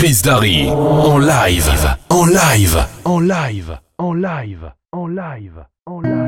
Chris Darry en live, en live, en live, en live, en live, en live.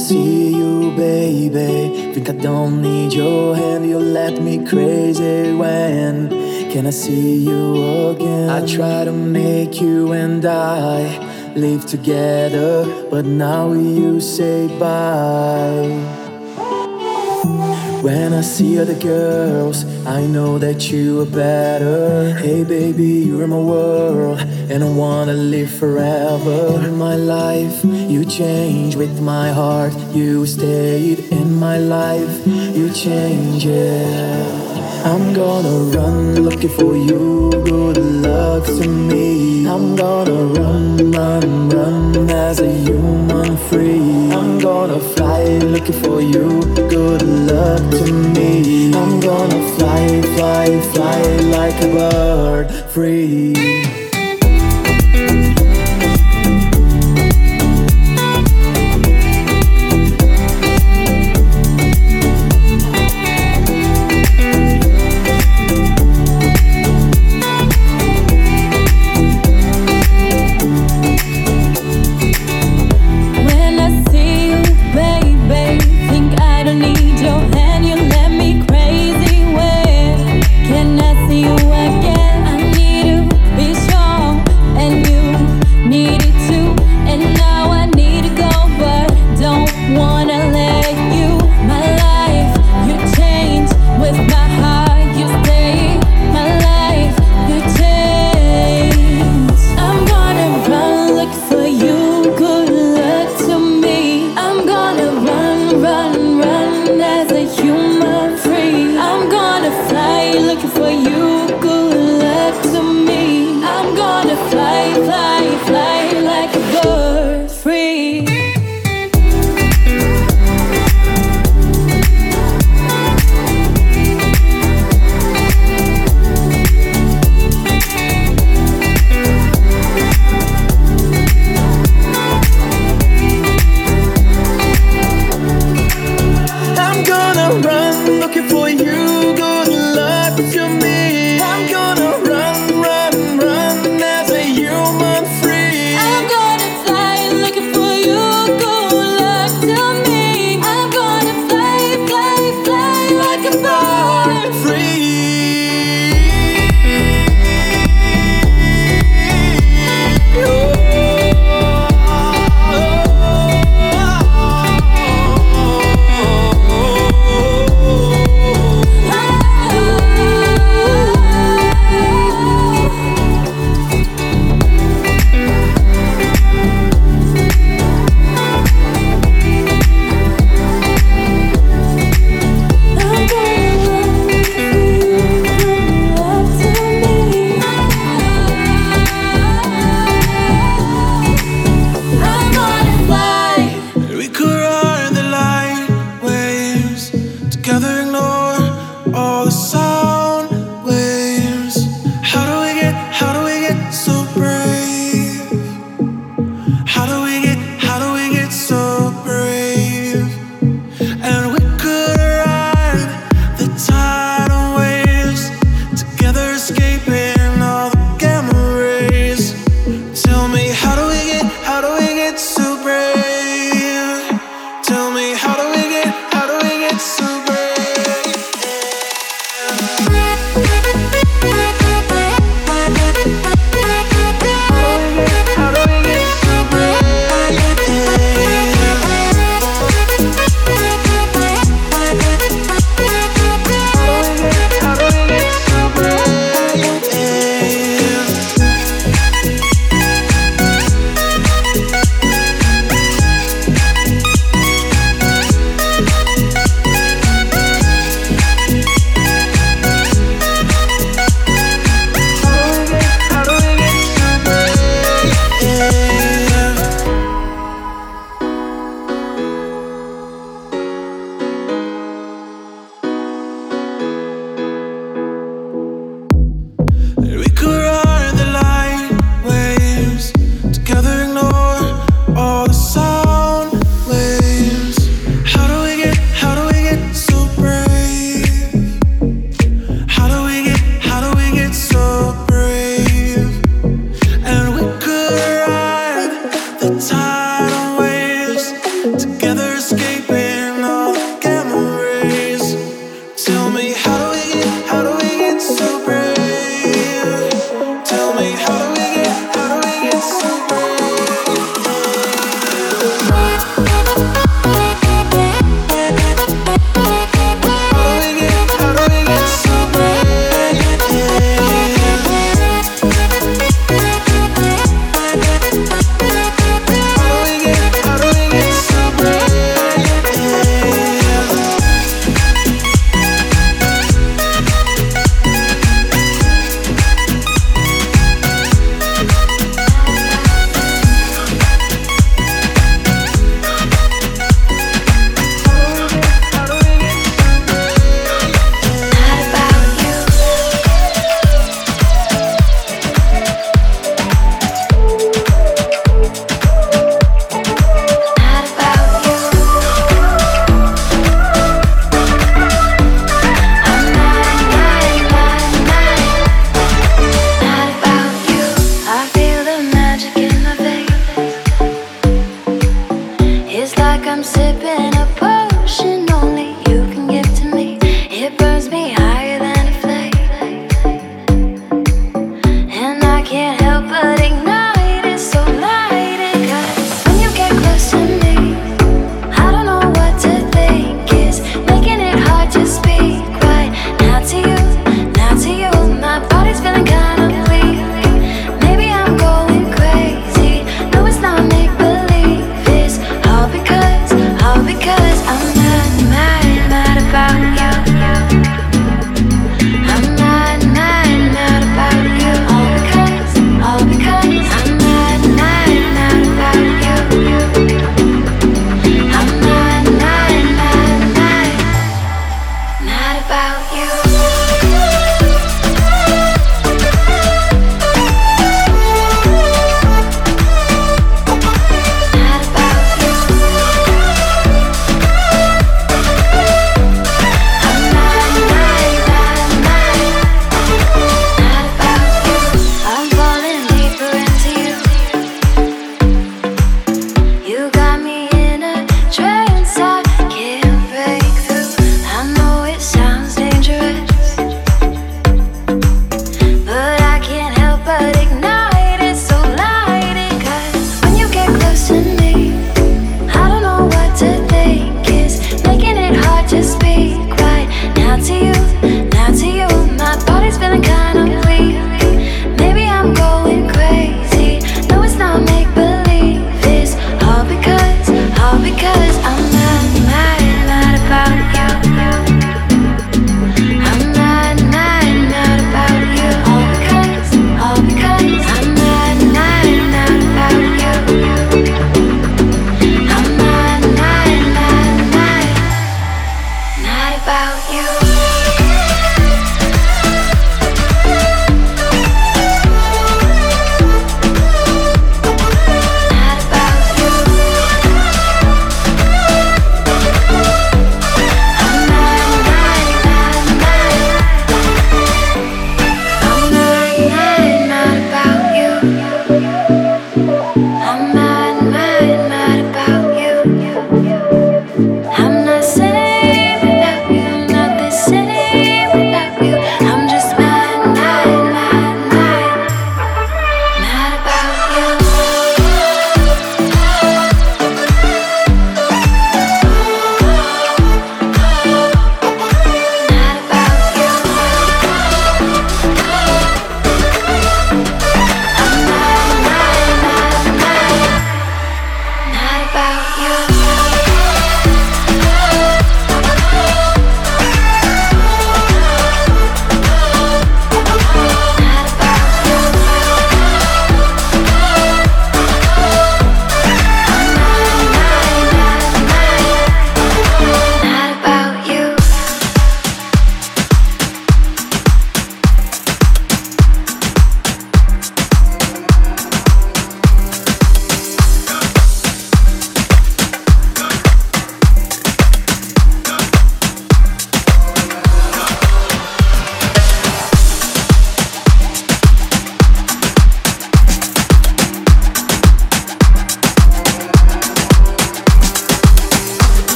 See you, baby, think I don't need your hand. You let me crazy when can I see you again? I try to make you and I live together, but now you say bye. When I see other girls, I know that you are better. Hey baby, you're my world, and I wanna live forever. In my life, you changed with my heart. You stayed in my life, you changed, yeah. I'm gonna run looking for you. Good luck to me. I'm gonna run, run, run as a human free. Gonna fly looking for you. Good luck to me. I'm gonna fly, fly, fly like a bird free. just be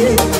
you.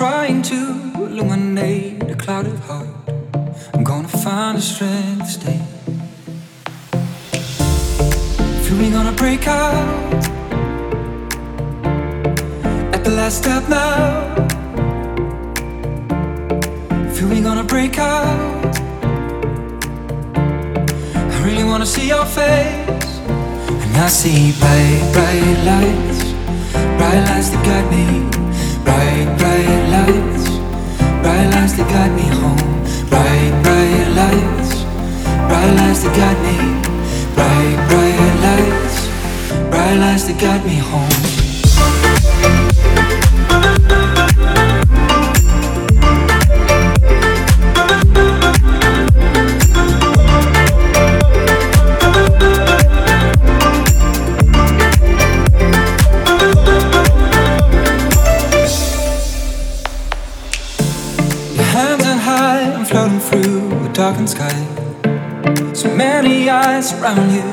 Trying to illuminate a clouded heart. I'm gonna find the strength to stay. Feel we gonna break out at the last step now. Feel we gonna break out. I really wanna see your face. And I see bright, bright lights, bright lights that guide me. Bright, bright lights, bright lights that guide me home. Bright, bright lights, bright lights that guide me. Bright, bright lights, bright lights that guide me home. Darkened sky. So many eyes around you.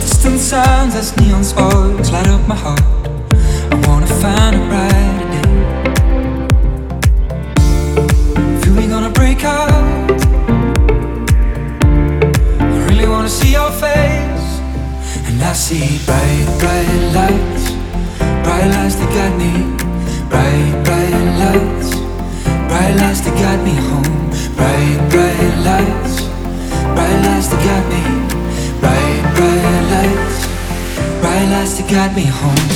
Distant sounds as neon sparks light up my heart. I wanna find a brighter day. Feel we gonna break out. I really wanna see your face. And I see bright, bright lights, bright lights that guide me. Bright, bright lights, bright lights that guide me home. Bright, bright lights, bright lights that guide me. Bright, bright lights, bright lights that guide me home.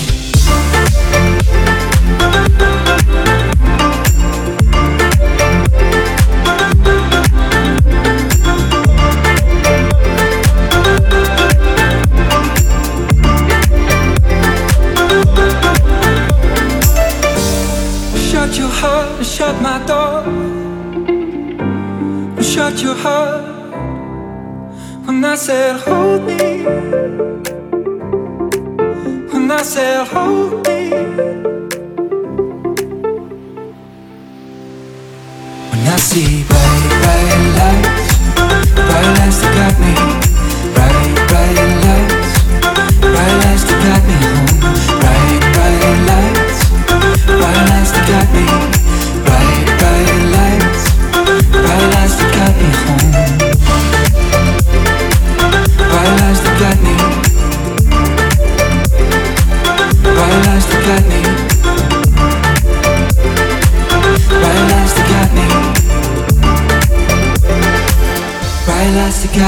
Shut your heart shut my door. Shut your heart when I said hold me. When I said hold me. When I see bright, bright lights, bright lights that got me.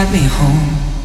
Got me home.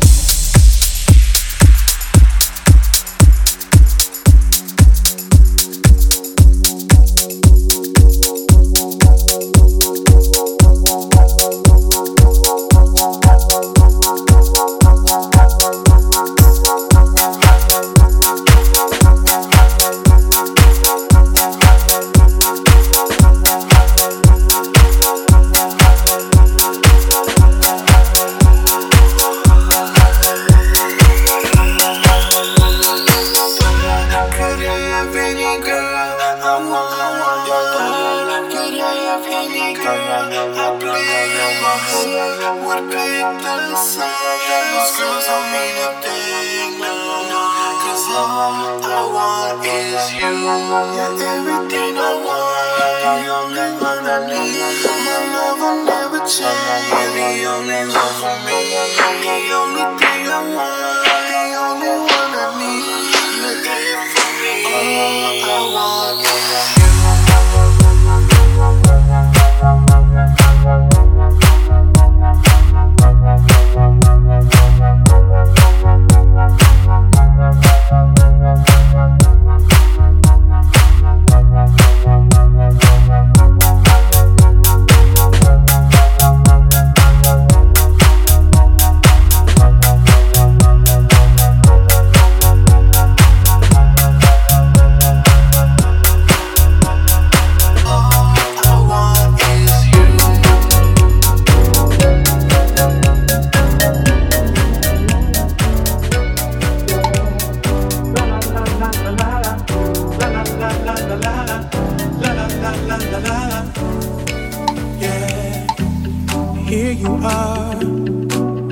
Here you are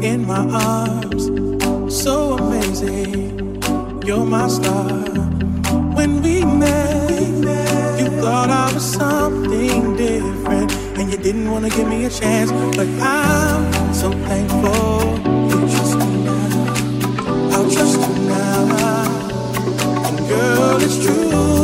in my arms. So amazing, you're my star. When we met, you thought I was something different, and you didn't want to give me a chance. But I'm so thankful you trust me now. I'll trust you now, girl, it's true.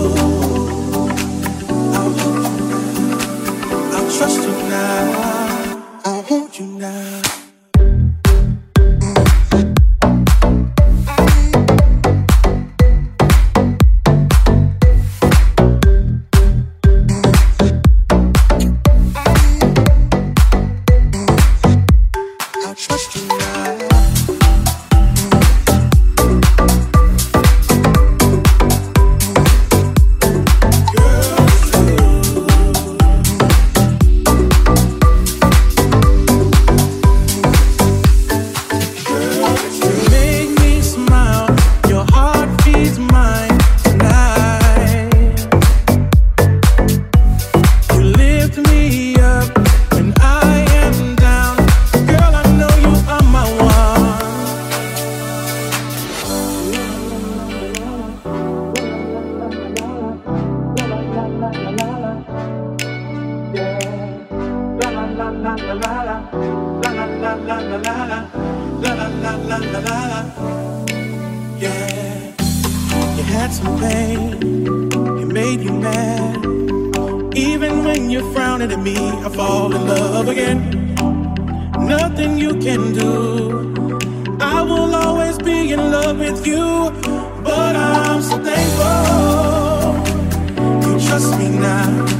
Yeah, you had some pain, it made you mad. Even when you're frowning at me, I fall in love again. Nothing you can do. I will always be in love with you, but I'm thankful. You trust me now.